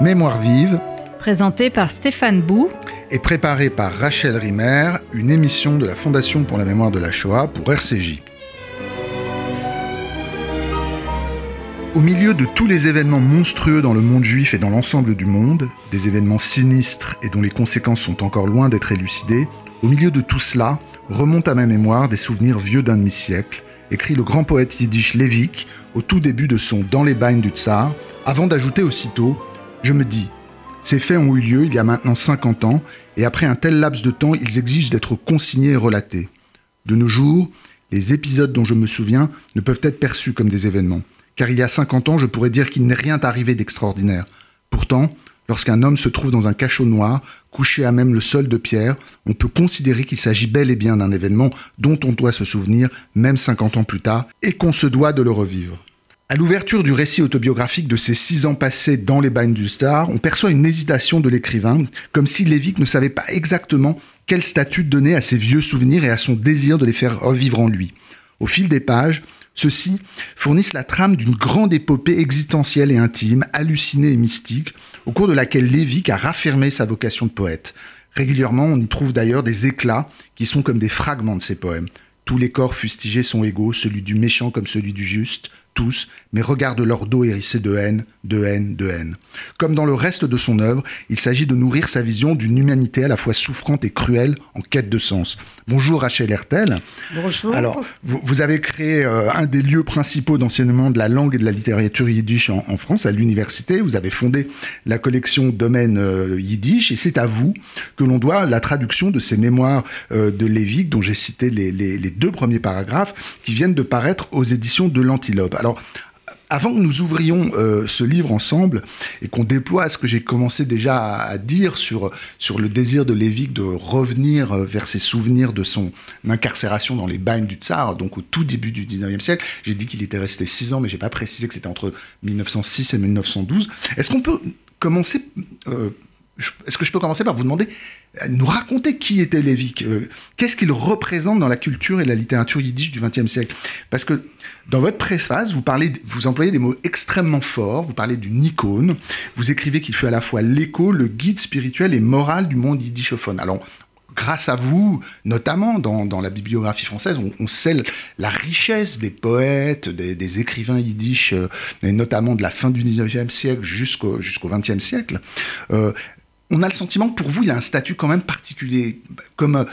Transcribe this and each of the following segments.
Mémoire vive, Présenté par Stéphane Bou. et préparée par Rachel Rimer, une émission de la Fondation pour la mémoire de la Shoah pour RCJ. Au milieu de tous les événements monstrueux dans le monde juif et dans l'ensemble du monde, des événements sinistres et dont les conséquences sont encore loin d'être élucidées, au milieu de tout cela remontent à ma mémoire des souvenirs vieux d'un demi-siècle, écrit le grand poète yiddish Lévik au tout début de son Dans les bagnes du Tsar, avant d'ajouter aussitôt Je me dis, ces faits ont eu lieu il y a maintenant 50 ans, et après un tel laps de temps, ils exigent d'être consignés et relatés. De nos jours, les épisodes dont je me souviens ne peuvent être perçus comme des événements, car il y a 50 ans, je pourrais dire qu'il n'est rien arrivé d'extraordinaire. Pourtant, lorsqu'un homme se trouve dans un cachot noir, couché à même le sol de pierre, on peut considérer qu'il s'agit bel et bien d'un événement dont on doit se souvenir, même 50 ans plus tard, et qu'on se doit de le revivre. À l'ouverture du récit autobiographique de ces six ans passés dans les bagnes du Star, on perçoit une hésitation de l'écrivain, comme si Lévik ne savait pas exactement quel statut donner à ses vieux souvenirs et à son désir de les faire revivre en lui. Au fil des pages, ceux-ci fournissent la trame d'une grande épopée existentielle et intime, hallucinée et mystique, au cours de laquelle Lévik a raffermé sa vocation de poète. Régulièrement, on y trouve d'ailleurs des éclats qui sont comme des fragments de ses poèmes. Tous les corps fustigés sont égaux, celui du méchant comme celui du juste, tous, mais regarde leur dos hérissé de haine, de haine, de haine. Comme dans le reste de son œuvre, il s'agit de nourrir sa vision d'une humanité à la fois souffrante et cruelle en quête de sens. Bonjour Rachel Hertel. Bonjour. Alors, vous, vous avez créé euh, un des lieux principaux d'enseignement de la langue et de la littérature yiddish en, en France, à l'université. Vous avez fondé la collection Domaine euh, Yiddish, et c'est à vous que l'on doit la traduction de ces mémoires euh, de Lévik, dont j'ai cité les, les- les deux premiers paragraphes, qui viennent de paraître aux éditions de l'Antilope. Alors, avant que nous ouvrions euh, ce livre ensemble et qu'on déploie ce que j'ai commencé déjà à, dire sur, sur le désir de Lévik de revenir euh, vers ses souvenirs de son incarcération dans les bagnes du Tsar, donc au tout début du 19e siècle, j'ai dit qu'il était resté six ans, mais j'ai pas précisé que c'était entre 1906 et 1912. Est-ce qu'on peut commencer euh, est-ce que je peux commencer par vous demander, euh, nous raconter qui était Lévik euh, Qu'est-ce qu'il représente dans la culture et la littérature yiddish du XXe siècle? Parce que dans votre préface, vous, parlez, vous employez des mots extrêmement forts, vous parlez d'une icône, vous écrivez qu'il fut à la fois l'écho, le guide spirituel et moral du monde yiddishophone. Alors, grâce à vous, notamment dans, la bibliographie française, on, on la richesse des poètes, des, écrivains yiddish, euh, et notamment de la fin du 19e siècle jusqu'au 20e siècle. On a le sentiment que pour vous, il a un statut quand même particulier, comme, euh,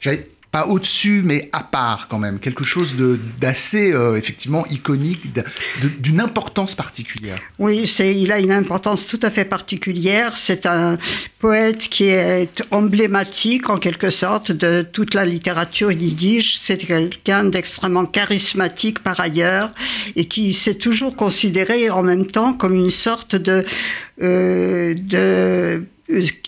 j'allais pas au-dessus, mais à part quand même, quelque chose d'assez euh, effectivement iconique, d'une importance particulière. Oui, il a une importance tout à fait particulière. C'est un poète qui est emblématique, en quelque sorte, de toute la littérature yiddish. C'est quelqu'un d'extrêmement charismatique par ailleurs et qui s'est toujours considéré en même temps comme une sorte de, euh, de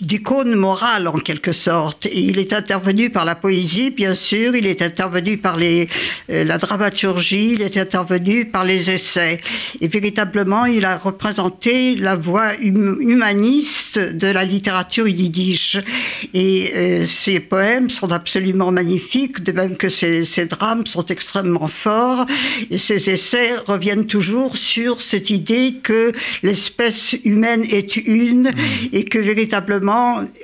d'icône morale en quelque sorte. Et il est intervenu par la poésie, bien sûr, il est intervenu par les, euh, la dramaturgie, il est intervenu par les essais. Et véritablement, il a représenté la voix hum- humaniste de la littérature yiddish. Et euh, ses poèmes sont absolument magnifiques, de même que ses, ses drames sont extrêmement forts. Et ses essais reviennent toujours sur cette idée que l'espèce humaine est une et que véritablement,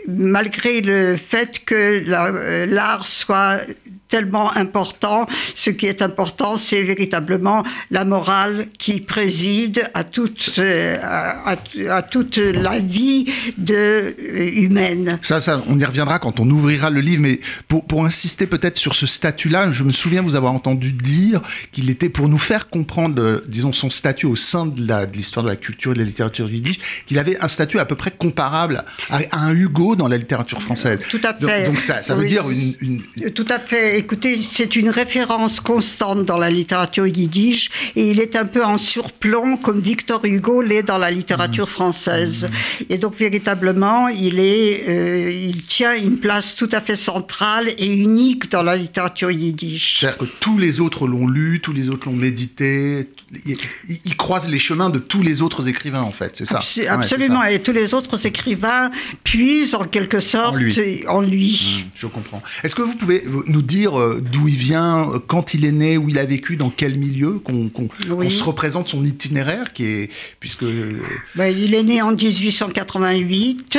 malgré le fait que euh, l'art soit tellement important, ce qui est important, c'est véritablement la morale qui préside à toute, euh, à, à- à toute la vie de, euh, humaine. Ça, ça, on y reviendra quand on ouvrira le livre, mais pour, pour insister peut-être sur ce statut-là, je me souviens vous avoir entendu dire qu'il était pour nous faire comprendre, euh, disons, son statut au sein de la- de l'histoire de, la culture et de la littérature yiddish, qu'il avait un statut à peu près comparable à, à un Hugo dans la littérature française. Tout à fait. donc ça, ça veut dire une- Tout à fait. Écoutez, c'est une référence constante dans la littérature yiddish et il est un peu en surplomb comme Victor Hugo l'est dans la littérature française. Et donc véritablement, il est, euh, il tient une place tout à fait centrale et unique dans la littérature yiddish. C'est-à-dire que tous les autres l'ont lu, tous les autres l'ont médité, il, croise les chemins de tous les autres écrivains, en fait, c'est ça Ouais, absolument. ça. Et tous les autres écrivains puisent en quelque sorte lui. en lui. Mmh, Je comprends. Est-ce que vous pouvez nous dire dire euh, d'où il vient, euh, quand il est né, où il a vécu, dans quel milieu, qu'on se représente son itinéraire, qui est puisque. Ben, il est né en 1888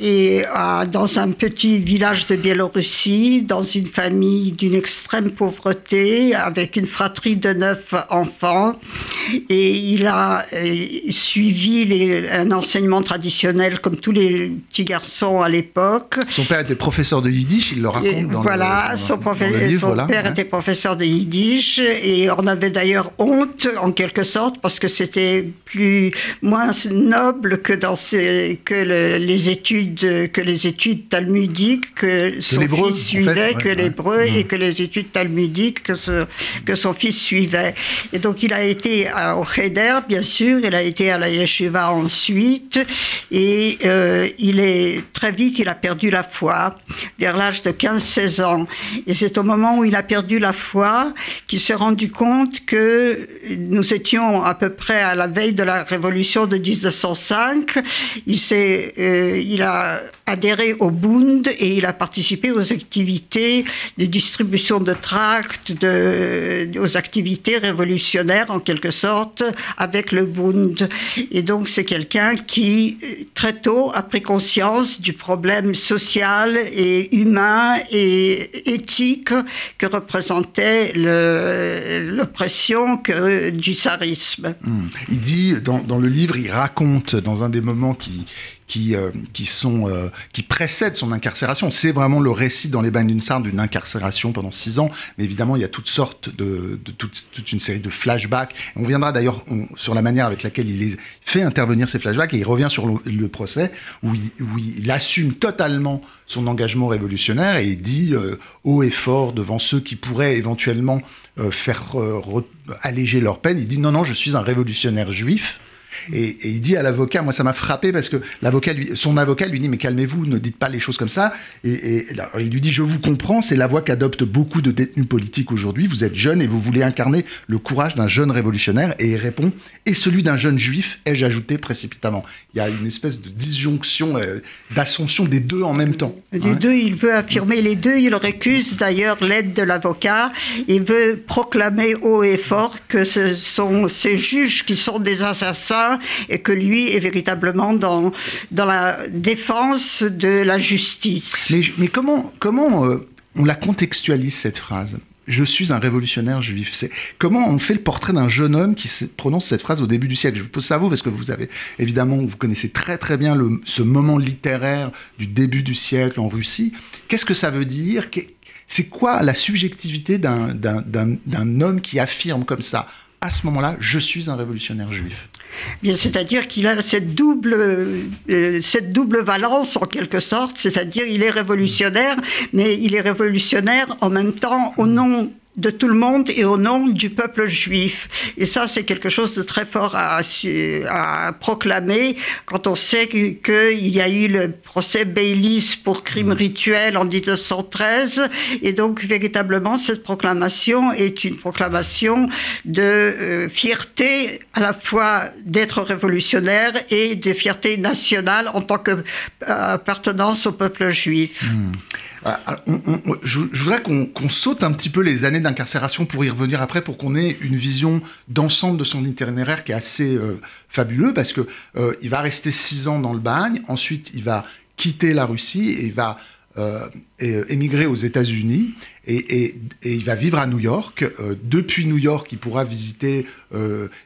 et dans un petit village de Biélorussie, dans une famille d'une extrême pauvreté, avec une fratrie de neuf enfants, et il a suivi les, un enseignement traditionnel comme tous les petits garçons à l'époque. Son père était professeur de yiddish, il le raconte dans voilà, le, son, son père était professeur de yiddish et on avait d'ailleurs honte en quelque sorte parce que c'était plus moins noble que dans que les études que les études talmudiques que son fils suivait, que l'hébreu et que les études talmudiques que, que son fils suivait. Et donc il a été au Cheder, bien sûr, il a été à la yeshiva ensuite et euh, il est très vite il a perdu la foi vers l'âge de 15-16 ans. Et c'est au moment où il a perdu la foi qu'il s'est rendu compte que nous étions à peu près à la veille de la révolution de 1905. Il, s'est, euh, il a adhéré au Bund et il a participé aux activités de distribution de tracts, aux activités révolutionnaires en quelque sorte avec le Bund. Et donc c'est quelqu'un qui très tôt a pris conscience du problème social et humain et éthique que représentait l'oppression du tsarisme. Hmm. Il dit dans, le livre, il raconte dans un des moments qui, qui, euh, qui, sont, euh, qui précèdent son incarcération. C'est vraiment le récit dans les bagnes d'une sarde d'une incarcération pendant six ans. Mais évidemment, il y a toutes sortes de, toute, une série de flashbacks. On viendra d'ailleurs sur la manière avec laquelle il les fait intervenir ces flashbacks et il revient sur le, procès où il, il, assume totalement son engagement révolutionnaire et il dit euh, haut et fort devant ceux qui pourraient éventuellement faire alléger leur peine. Il dit non, non, je suis un révolutionnaire juif. Et, il dit à l'avocat, moi ça m'a frappé parce que l'avocat, son avocat lui dit mais calmez-vous, ne dites pas les choses comme ça. Et, il lui dit je vous comprends, c'est la voie qu'adoptent beaucoup de détenus politiques aujourd'hui. Vous êtes jeune et vous voulez incarner le courage d'un jeune révolutionnaire. Et il répond et celui d'un jeune juif, ai-je ajouté précipitamment. Il y a une espèce de disjonction, euh, d'ascension des deux en même temps. Les hein. deux, il veut affirmer les deux. Il récuse d'ailleurs l'aide de l'avocat. Il veut proclamer haut et fort que ce sont ces juges qui sont des assassins et que lui est véritablement dans, dans la défense de la justice. Mais, comment, comment euh, on la contextualise cette phrase? Je suis un révolutionnaire juif. Comment on fait le portrait d'un jeune homme qui prononce cette phrase au début du siècle? Je vous pose ça à vous parce que vous avez évidemment, vous connaissez très très bien le, ce moment littéraire du début du siècle en Russie. Qu'est-ce que ça veut dire? C'est quoi la subjectivité d'un homme qui affirme comme ça? À ce moment-là, je suis un révolutionnaire juif. C'est-à-dire qu'il a cette double, euh, cette double valence en quelque sorte, c'est-à-dire il est révolutionnaire, mais il est révolutionnaire en même temps au nom de tout le monde et au nom du peuple juif. Et ça, c'est quelque chose de très fort à, à proclamer quand on sait qu'il y a eu le procès Baylis pour crime mmh. rituel en 1913. Et donc, véritablement, cette proclamation est une proclamation de euh, fierté à la fois d'être révolutionnaire et de fierté nationale en tant qu'appartenance au peuple juif. Mmh. Ah, je, voudrais qu'on saute un petit peu les années d'incarcération pour y revenir après, pour qu'on ait une vision d'ensemble de son itinéraire qui est assez euh, fabuleux, parce que euh, il va rester six ans dans le bagne, ensuite il va quitter la Russie et il va euh, émigrer aux États-Unis et, il va vivre à New York. depuis New York, il pourra visiter,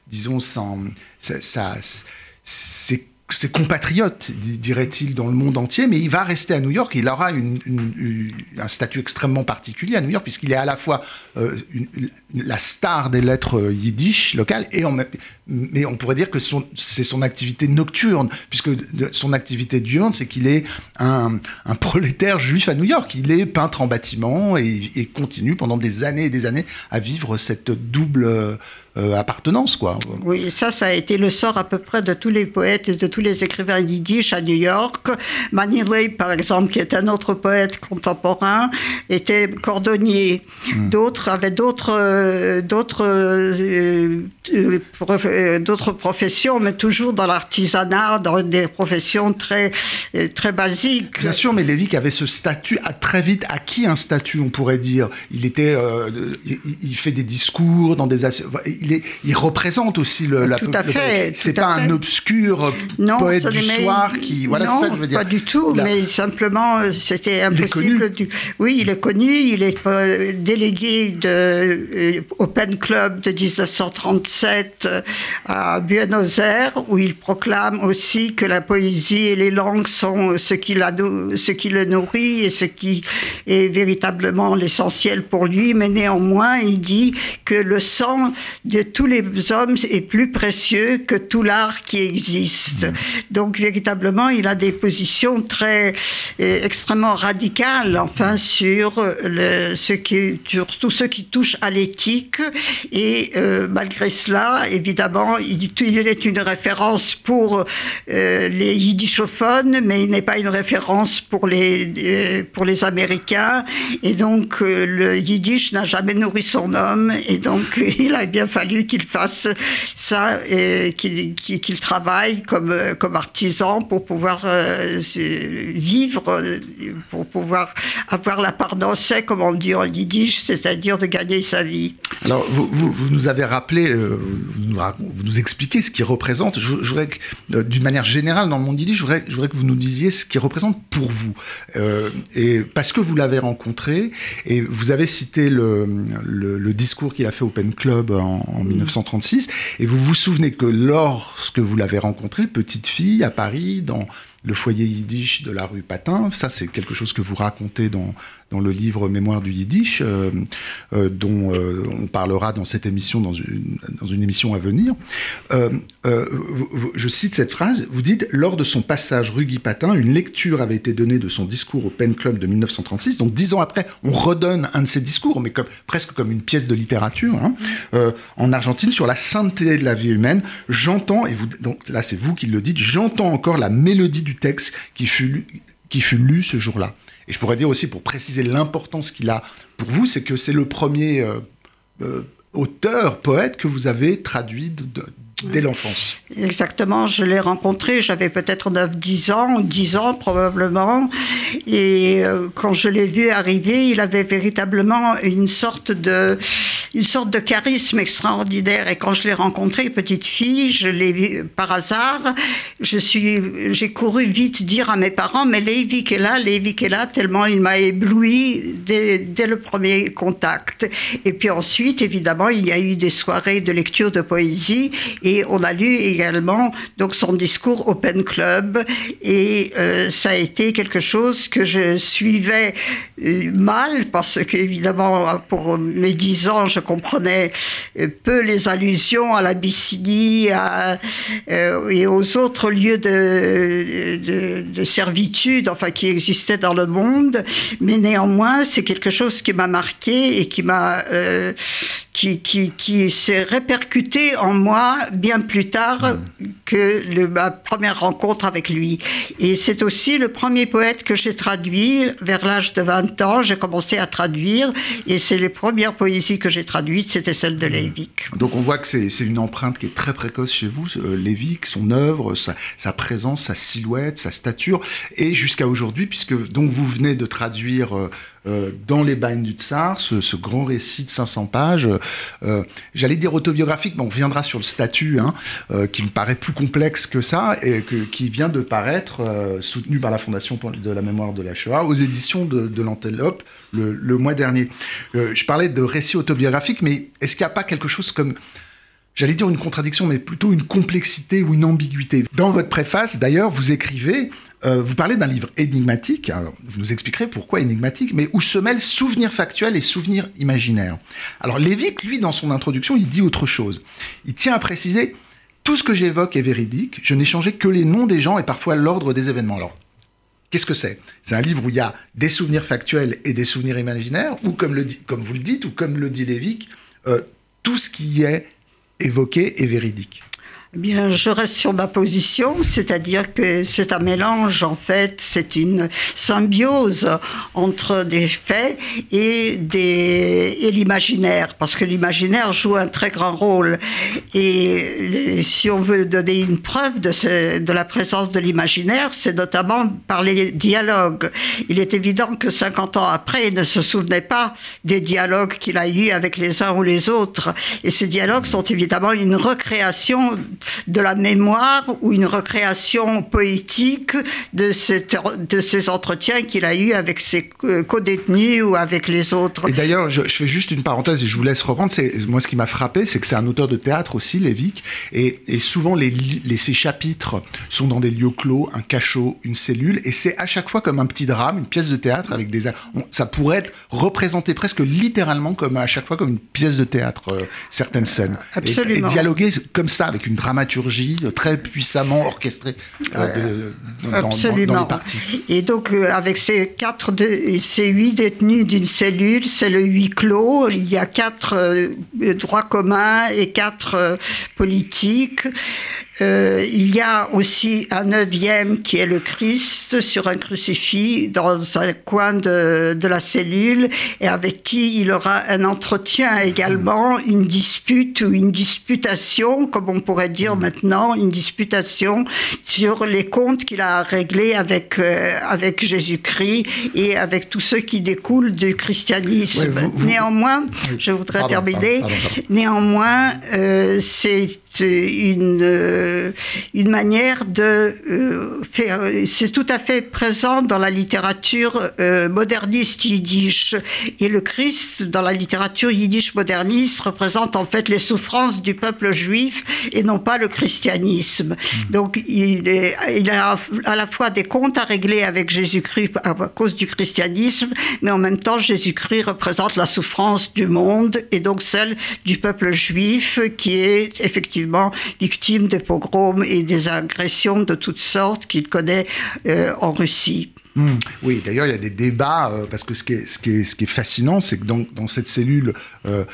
disons, sans, sa, ses ses compatriotes, dirait-il, dans le monde entier, mais il va rester à New York. Il aura un statut extrêmement particulier à New York, puisqu'il est à la fois euh, la star des lettres euh, yiddish locales, et mais on pourrait dire que c'est son activité nocturne, puisque son activité diurne, c'est qu'il est un, prolétaire juif à New York. Il est peintre en bâtiment et, et, continue pendant des années et des années à vivre cette double appartenance, quoi. Oui, ça, ça a été le sort à peu près de tous les poètes et de tous les écrivains yiddish à New York. Manilei, par exemple, qui est un autre poète contemporain, était cordonnier. Hmm. D'autres avaient d'autres, d'autres, d'autres professions, mais toujours dans l'artisanat, dans des professions très, très basiques. Bien sûr, mais Lévy avait ce statut, a très vite acquis un statut, on pourrait dire. Il était, euh, il, fait des discours dans des, il, est, il représente aussi le. Tout à fait. C'est pas un obscur poète du soir qui, voilà, c'est ça que je veux dire. Pas du tout, mais simplement euh, c'était impossible. Du... Oui, il est connu. Il est euh, délégué de Open Club de 1937 à Buenos Aires, où il proclame aussi que la poésie et les langues sont ce qui, la, ce qui le nourrit et ce qui est véritablement l'essentiel pour lui, mais néanmoins, il dit que le sang de tous les hommes est plus précieux que tout l'art qui existe. Mmh. Donc, véritablement, il a des positions très euh, extrêmement radicales, enfin, sur le, ce qui, sur tout ce qui touche à l'éthique. Et euh, malgré cela, évidemment, il, il, est une référence pour euh, les yiddishophones, mais il n'est pas une référence pour les, pour les Américains. Et donc, le yiddish n'a jamais nourri son homme. Et donc, il a bien fallu qu'il fasse ça, qu'il travaille comme, comme artisan pour pouvoir euh, vivre, pour pouvoir avoir la part d'ossé, comme on dit en yiddish, c'est-à-dire de gagner sa vie. Alors, vous, vous, nous avez rappelé, vous, nous, expliquez ce qui représente. Je, voudrais que, d'une manière générale, dans le monde yiddish, je voudrais, je voudrais que vous nous disiez ce qui représente pour vous. Euh, et parce que vous l'avez rencontré, et vous avez cité le, le, discours qu'il a fait au Pen Club en, 1936, et vous vous souvenez que lorsque vous l'avez rencontré, petite fille à Paris, dans le foyer yiddish de la rue Patin. Ça, c'est quelque chose que vous racontez dans, dans le livre Mémoire du yiddish, euh, euh, dont euh, on parlera dans cette émission, dans une, dans une émission à venir. je cite cette phrase, vous dites, lors de son passage rue Guy Patin, une lecture avait été donnée de son discours au Pen Club de 1936. Donc dix ans après, on redonne un de ses discours, mais presque comme une pièce de littérature, hein, en Argentine, sur la sainteté de la vie humaine. J'entends, et vous, donc là c'est vous qui le dites, j'entends encore la mélodie du texte qui fut lu, qui fut lu ce jour-là. Et je pourrais dire aussi, pour préciser l'importance qu'il a pour vous, c'est que c'est le premier euh, euh, auteur, poète que vous avez traduit de, dès l'enfance. Exactement, je l'ai rencontré, j'avais peut-être 9-10 ans, 10 ans probablement, et euh, quand je l'ai vu arriver, il avait véritablement une sorte de, une sorte de charisme extraordinaire, et quand je l'ai rencontré, petite fille, je l'ai par hasard, je suis, j'ai couru vite dire à mes parents, mais Lévi est là, Lévi est là, tellement il m'a ébloui dès, dès le premier contact. Et puis ensuite, évidemment, il y a eu des soirées de lecture de poésie, et on a lu également donc son discours Open Club. Et euh, ça a été quelque chose que je suivais euh, mal parce qu'évidemment, pour mes dix ans, je comprenais euh, peu les allusions à l'Abyssinie et aux autres lieux de, de, servitude, enfin qui existaient dans le monde. Mais néanmoins, c'est quelque chose qui m'a marqué et qui m'a qui, qui, qui s'est répercuté en moi bien plus tard que le, ma première rencontre avec lui. Et c'est aussi le premier poète que j'ai traduit vers l'âge de 20 ans. J'ai commencé à traduire et c'est les premières poésies que j'ai traduites, c'était celle de Lévique. Donc on voit que c'est une empreinte qui est très précoce chez vous, euh, son œuvre, sa, sa, présence, sa silhouette, sa stature, et jusqu'à aujourd'hui, puisque donc vous venez de traduire euh, euh, dans les Bains du Tsar, ce, grand récit de 500 pages, euh, j'allais dire autobiographique, mais on reviendra sur le statut, hein, euh, qui me paraît plus complexe que ça, et qui vient de paraître, soutenu par la Fondation de la mémoire de la Shoah, aux éditions de, l'Antelope le, mois dernier. je parlais de récit autobiographique, mais est-ce qu'il n'y a pas quelque chose comme j'allais dire une contradiction, mais plutôt une complexité ou une ambiguïté? Dans votre préface, d'ailleurs, vous écrivez euh, vous parlez d'un livre énigmatique, vous nous expliquerez pourquoi énigmatique, mais où se mêlent souvenirs factuels et souvenirs imaginaires. Alors Lévique, lui, dans son introduction, il dit autre chose. Il tient à préciser, tout ce que j'évoque est véridique, je n'ai changé que les noms des gens et parfois l'ordre des événements. Alors, qu'est-ce que c'est? C'est un livre où il y a des souvenirs factuels et des souvenirs imaginaires, ou comme, vous le dites, ou comme le dit Lévique, euh, tout ce qui est évoquée et véridique bien, je reste sur ma position, c'est-à-dire que c'est un mélange, en fait, c'est une symbiose entre des faits et, des, et l'imaginaire, parce que l'imaginaire joue un très grand rôle. Et si on veut donner une preuve de, ce, de la présence de l'imaginaire, c'est notamment par les dialogues. Il est évident que 50 ans après, il ne se souvenait pas des dialogues qu'il a eus avec les uns ou les autres. Et ces dialogues sont évidemment une recréation de la mémoire ou une recréation poétique de, de ces entretiens qu'il a eus avec ses co-détenus ou avec les autres. Et d'ailleurs, je, fais juste une parenthèse et je vous laisse reprendre. Moi, ce qui m'a frappé, c'est que c'est un auteur de théâtre aussi, Lévic, et, et souvent les, les, ces chapitres sont dans des lieux clos, un cachot, une cellule, et c'est à chaque fois comme un petit drame, une pièce de théâtre avec des... ça pourrait être représenté presque littéralement comme à chaque fois comme une pièce de théâtre, euh, certaines scènes. Absolument. Et, dialoguer comme ça, avec une dramaturgie très puissamment orchestrée euh, dans, les parties. Et donc, euh, avec ces, quatre ces huit détenus d'une cellule, c'est le huis clos. Il y a quatre droits communs et quatre politiques. Euh, il y a aussi un neuvième qui est le Christ sur un crucifix dans un coin de, de, la cellule et avec qui il aura un entretien également, une dispute ou une disputation, comme on pourrait dire maintenant, une disputation sur les comptes qu'il a réglés avec, euh, avec Jésus-Christ et avec tous ceux qui découlent du christianisme. Néanmoins, je voudrais terminer, néanmoins, euh, c'est une, euh, une manière de euh, faire. C'est tout à fait présent dans la littérature euh, moderniste yiddish. Et le Christ, dans la littérature yiddish moderniste, représente en fait les souffrances du peuple juif et non pas le christianisme. Hmm. Donc il, est, il a à la fois des comptes à régler avec Jésus-Christ à cause du christianisme, mais en même temps Jésus-Christ représente la souffrance du monde et donc celle du peuple juif qui est effectivement victime des pogroms et des agressions de toutes sortes qu'il connaît euh, en Russie. Hmm. Oui, d'ailleurs, il y a des débats, euh, parce que ce qui est, ce qui est, ce qui est fascinant, c'est que dans, dans, cette cellule euh,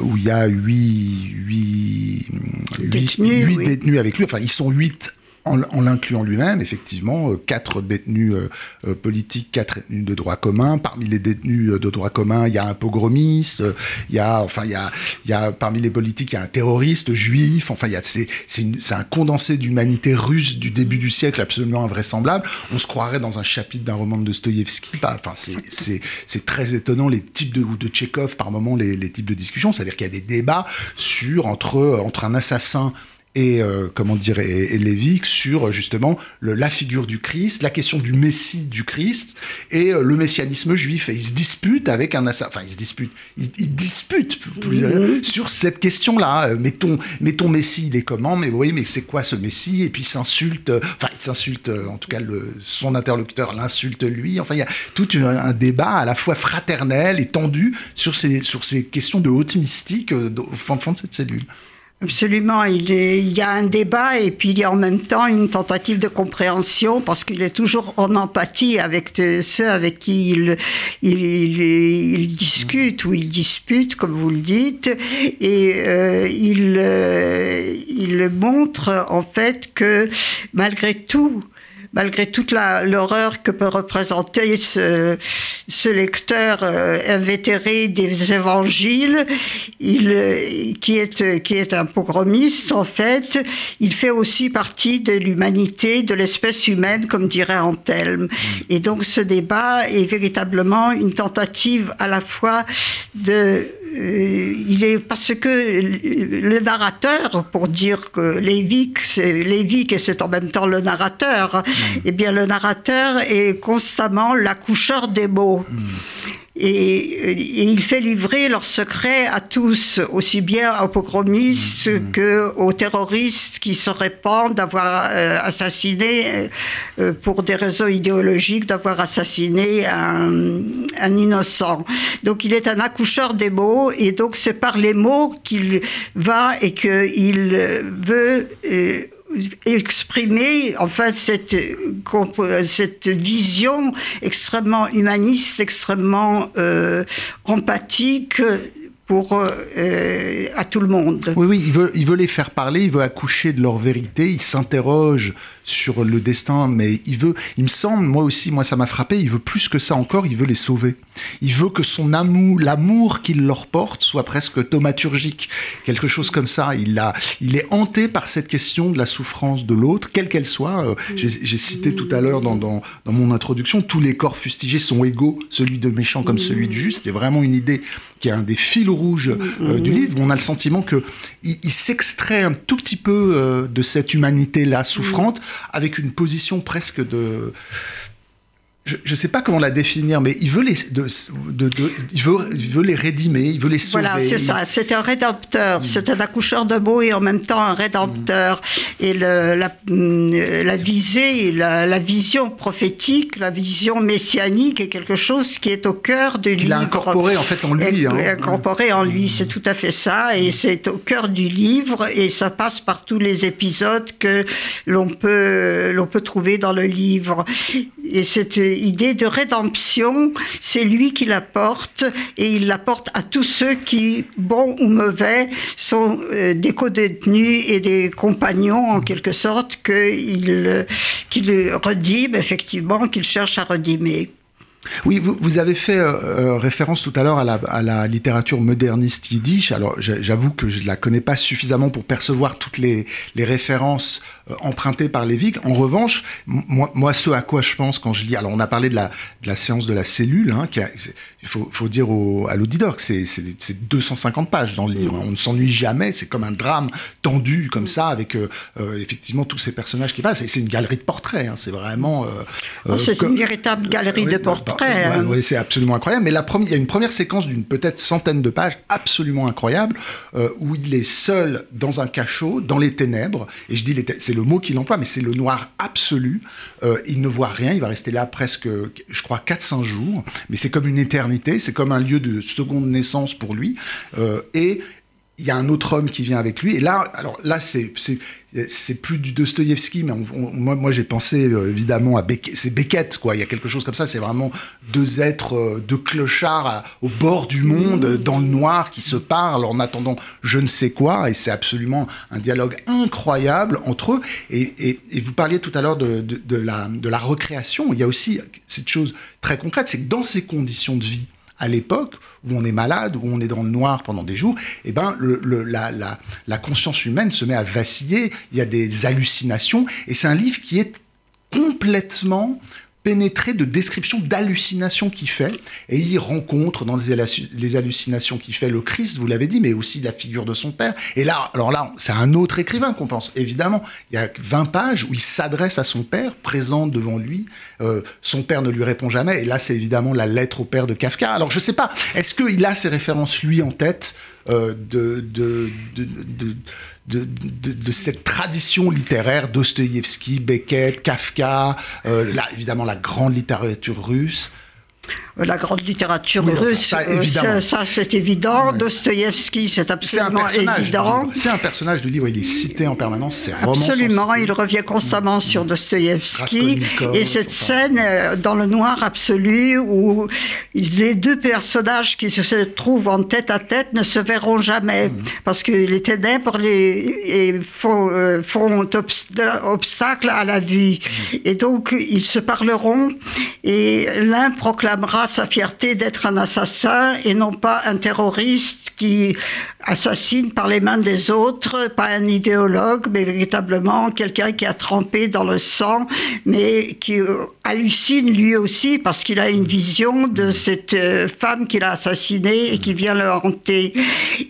où il y a huit, huit, détenus, détenus avec lui, enfin, ils sont huit en, l'incluant lui-même, effectivement, euh, quatre détenus euh, euh, politiques, quatre détenus de droit commun. Parmi les détenus de droit commun, il y a un pogromiste, il y a, enfin, il y a, il y a parmi les politiques, il y a un terroriste juif. Enfin, il y a, c'est, c'est, un condensé d'humanité russe du début du siècle absolument invraisemblable. On se croirait dans un chapitre d'un roman de Dostoïevski. Enfin, c'est, très étonnant les types de ou de Tchekhov par moment les, les types de discussions. C'est-à-dire qu'il y a des débats sur entre entre un assassin et euh, comment dire et, Lévique sur justement le, la figure du Christ, la question du Messie du Christ et euh, le messianisme juif. Et ils se disputent avec un assassin. Enfin, ils se disputent. Ils, disputent mhm. sur cette question-là. Euh, mais ton, mais ton Messie, il est comment? Mais oui, mais c'est quoi ce Messie? Et puis il s'insulte. Enfin, il s'insulte. En tout cas, le, son interlocuteur l'insulte lui. Enfin, il y a tout un, débat à la fois fraternel et tendu sur ces sur ces questions de haute mystique au fond de cette cellule. Absolument, il, il, y a un débat et puis il y a en même temps une tentative de compréhension parce qu'il est toujours en empathie avec ceux avec qui il, il, il discute ou il dispute, comme vous le dites, et euh, il, euh, il montre en fait que malgré tout, malgré toute l'horreur que peut représenter ce, ce lecteur euh, invétéré des évangiles, il, qui, est, qui est un pogromiste en fait, il fait aussi partie de l'humanité, de l'espèce humaine, comme dirait Antelme. Et donc ce débat est véritablement une tentative à la fois de il est parce que le narrateur, pour dire que Lévique, c'est Lévique et c'est en même temps le narrateur, mm. eh bien le narrateur est constamment l'accoucheur des mots. Mm. Et, il fait livrer leurs secrets à tous, aussi bien aux pogromistes mmh. qu'aux terroristes qui se répandent d'avoir euh, assassiné, euh, euh, pour des raisons idéologiques, d'avoir assassiné un, un, innocent. Donc il est un accoucheur des mots, et donc c'est par les mots qu'il va et qu'il veut exprimer fait cette, cette vision extrêmement humaniste, extrêmement euh, empathique pour euh, à tout le monde. Oui, oui, il veut, il veut les faire parler, il veut accoucher de leur vérité, il s'interroge sur le destin, mais il veut, il me semble, moi aussi, moi ça m'a frappé, il veut plus que ça encore, il veut les sauver. Il veut que son amour, l'amour qu'il leur porte soit presque thaumaturgique, quelque chose comme ça. Il, a, il est hanté par cette question de la souffrance de l'autre, quelle qu'elle soit. Euh, j'ai cité tout à l'heure dans, dans, dans, mon introduction, tous les corps fustigés sont égaux, celui de méchant comme celui de juste. C'est vraiment une idée qui est un des fils rouges euh, du livre. On a le sentiment que il, s'extrait un tout petit peu euh, de cette humanité-là souffrante avec une position presque de je ne sais pas comment la définir, mais il veut les, de, de, il veut, il veut les rédimer, il veut les sauver. Voilà, c'est ça. C'est un rédempteur. Mm. C'est un accoucheur de mots et en même temps un rédempteur. Mm. Et le, la, mm, la, visée, la, la, vision prophétique, la vision messianique est quelque chose qui est au cœur du livre. Il a incorporé en fait en lui. Hein. Incorporé en lui, c'est tout à fait ça. Et c'est au cœur du livre et ça passe par tous les épisodes que l'on peut, l'on peut trouver dans le livre. Et cette idée de rédemption, c'est lui qui la porte et il la porte à tous ceux qui, bons ou mauvais, sont euh, des co-détenus et des compagnons en quelque sorte qu'il qu'il redime effectivement, qu'il cherche à redimer. Oui, vous, vous avez fait euh, euh, référence tout à l'heure à la, à la, littérature moderniste yiddish. Alors, j'avoue que je ne la connais pas suffisamment pour percevoir toutes les, les références euh, empruntées par Lévy. En revanche, moi, moi, ce à quoi je pense quand je lis... Alors, on a parlé de la, de la séance de la cellule. Hein, qui a, il faut, faut dire au, à l'auditeur que c'est 250 pages dans le livre. On ne s'ennuie jamais. C'est comme un drame tendu, comme ça, avec effectivement tous ces personnages qui passent. Et c'est une galerie de portraits. Hein, c'est vraiment... Oh, c'est une véritable galerie de portraits. Oui, c'est absolument incroyable. Mais la première, il y a une première séquence d'une peut-être centaine de pages absolument incroyable euh, où il est seul dans un cachot, dans les ténèbres. Et je dis, c'est le mot qu'il emploie, mais c'est le noir absolu. Euh, il ne voit rien. Il va rester là presque, je crois, 4-5 jours. Mais c'est comme une éternité. C'est comme un lieu de seconde naissance pour lui. Euh, et il y a un autre homme qui vient avec lui. Et là, alors là, c'est c'est plus du Dostoïevski, mais moi, j'ai pensé euh, évidemment à Beckett. C'est Beckett, quoi. Il y a quelque chose comme ça. C'est vraiment deux êtres, euh, deux clochards au bord du monde, dans le noir, qui se parlent en attendant je ne sais quoi. Et c'est absolument un dialogue incroyable entre eux. Et, vous parliez tout à l'heure de, la, de la recréation. Il y a aussi cette chose très concrète, c'est que dans ces conditions de vie, à l'époque où on est malade, où on est dans le noir pendant des jours, eh ben, la conscience humaine se met à vaciller, il y a des hallucinations, et c'est un livre qui est complètement pénétré de descriptions d'hallucinations qu'il fait, et il rencontre dans les hallucinations qu'il fait le Christ, vous l'avez dit, mais aussi la figure de son père. Et là, alors là, c'est un autre écrivain qu'on pense. Évidemment, il y a 20 pages où il s'adresse à son père, présent devant lui. Euh, son père ne lui répond jamais, et là, c'est évidemment la lettre au père de Kafka. Alors, je sais pas, est-ce qu'il a ces références, lui, en tête, euh, de, de de, de, cette tradition littéraire, Dostoïevski, Beckett, Kafka, euh, là, évidemment la grande littérature russe. La grande littérature russe, euh, ça, c'est évident. Dostoïevski, c'est absolument évident. C'est un personnage du livre, il est cité en permanence, c'est Absolument, il revient constamment sur Dostoïevski. Et cette scène euh, dans le noir absolu où les deux personnages qui se trouvent en tête à tête ne se verront jamais mm. parce que les ténèbres les, font, euh, font obstacle à la vie. Mm. Et donc, ils se parleront et l'un proclamera sa fierté d'être un assassin et non pas un terroriste qui assassine par les mains des autres, pas un idéologue, mais véritablement quelqu'un qui a trempé dans le sang, mais qui euh, hallucine lui aussi parce qu'il a une vision de cette euh, femme qu'il a assassinée et qui vient le hanter.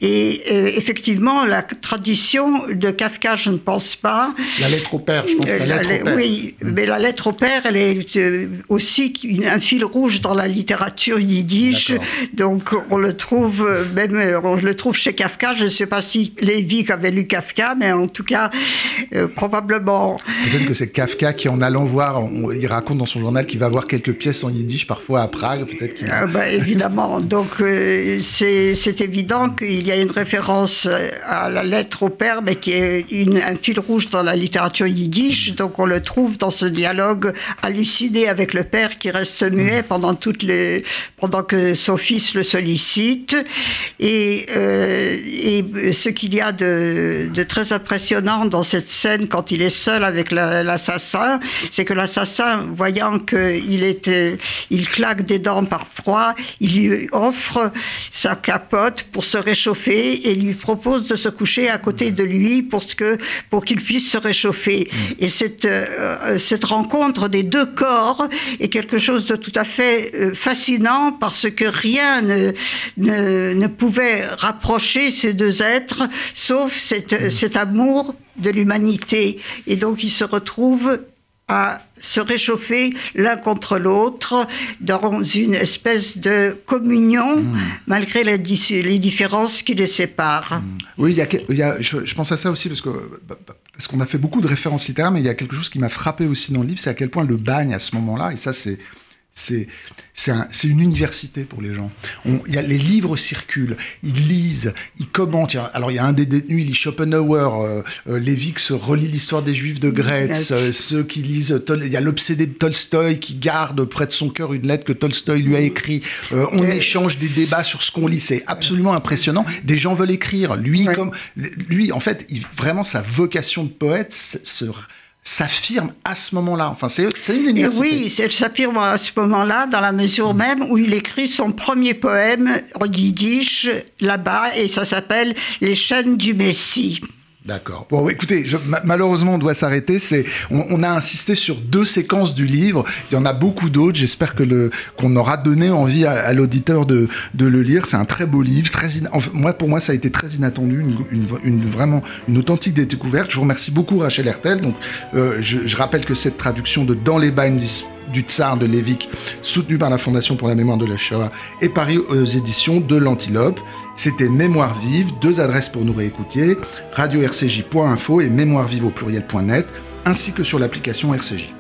Et euh, effectivement, la tradition de Kafka, je ne pense pas. La lettre au père, je pense. La lettre au père. Oui, mais la lettre au père, elle est aussi un fil rouge dans la littérature yiddish. Donc on le trouve même, on le trouve chez Kafka. Je ne sais pas si Lévy avait lu Kafka, mais en tout cas, euh, probablement. Peut-être que c'est Kafka qui, en allant voir, il raconte dans son journal qu'il va voir quelques pièces en yiddish parfois à Prague. Peut-être qu'il. Ah, bah, évidemment. Donc euh, c'est évident qu'il y a une référence à la lettre au père, mais qui est une, un fil rouge dans la littérature yiddish. Donc on le trouve dans ce dialogue halluciné avec le père qui reste muet pendant toutes les, pendant que son fils le sollicite. Et, euh, et ce qu'il y a de, de, très impressionnant dans cette scène quand il est seul avec l'assassin, c'est que l'assassin, voyant qu'il était, il claque des dents par froid, il lui offre sa capote pour se réchauffer et lui propose de se coucher à côté de lui pour que pour qu'il puisse se réchauffer. Et cette euh, cette rencontre des deux corps est quelque chose de tout à fait euh, fascinant parce que rien ne, ne, pouvait rapprocher ces deux êtres sauf cet, cet amour de l'humanité. Et donc ils se retrouvent à se réchauffer l'un contre l'autre dans une espèce de communion mmh. malgré les, les, différences qui les séparent. Mmh. Oui, il y a, je, pense à ça aussi parce que bah, bah, parce qu'on a fait beaucoup de références littéraires, mais il y a quelque chose qui m'a frappé aussi dans le livre, c'est à quel point le bagne à ce moment-là, et ça c'est c'est c'est une université pour les gens. y a, les livres circulent, ils lisent, ils commentent. Alors il y a un des détenus, il lit Schopenhauer, euh, euh Lévix relit l'histoire des Juifs de Gretz, euh, ceux qui lisent, il y a l'obsédé de Tolstoï qui garde près de son cœur une lettre que Tolstoï lui a écrite. Euh, on échange des débats sur ce qu'on lit, c'est absolument impressionnant. Des gens veulent écrire. Lui, comme lui, en fait, vraiment sa vocation de poète se s'affirme à ce moment-là. Enfin, c'est une université. Oui, elle s'affirme à ce moment-là, dans la mesure même où il écrit son premier poème en yiddish là-bas, et ça s'appelle Les chaînes du Messie. D'accord. Bon, écoutez, malheureusement, on doit s'arrêter. C'est, on, a insisté sur deux séquences du livre. Il y en a beaucoup d'autres. J'espère que le qu'on aura donné envie à, l'auditeur de, de le lire. C'est un très beau livre. Très moi, pour moi, ça a été très inattendu, une, une, vraiment une authentique découverte. Je vous remercie beaucoup, Rachel Hertel. Donc, euh, je, je, rappelle que cette traduction de Dans les bagnes du Tsar de Lévik, soutenu par la Fondation pour la mémoire de la Shoah, et paru aux éditions de l'Antilope. C'était Mémoire vive, deux adresses pour nous réécouter, radio-rcj.info et mémoirevive au pluriel.net, ainsi que sur l'application RCJ.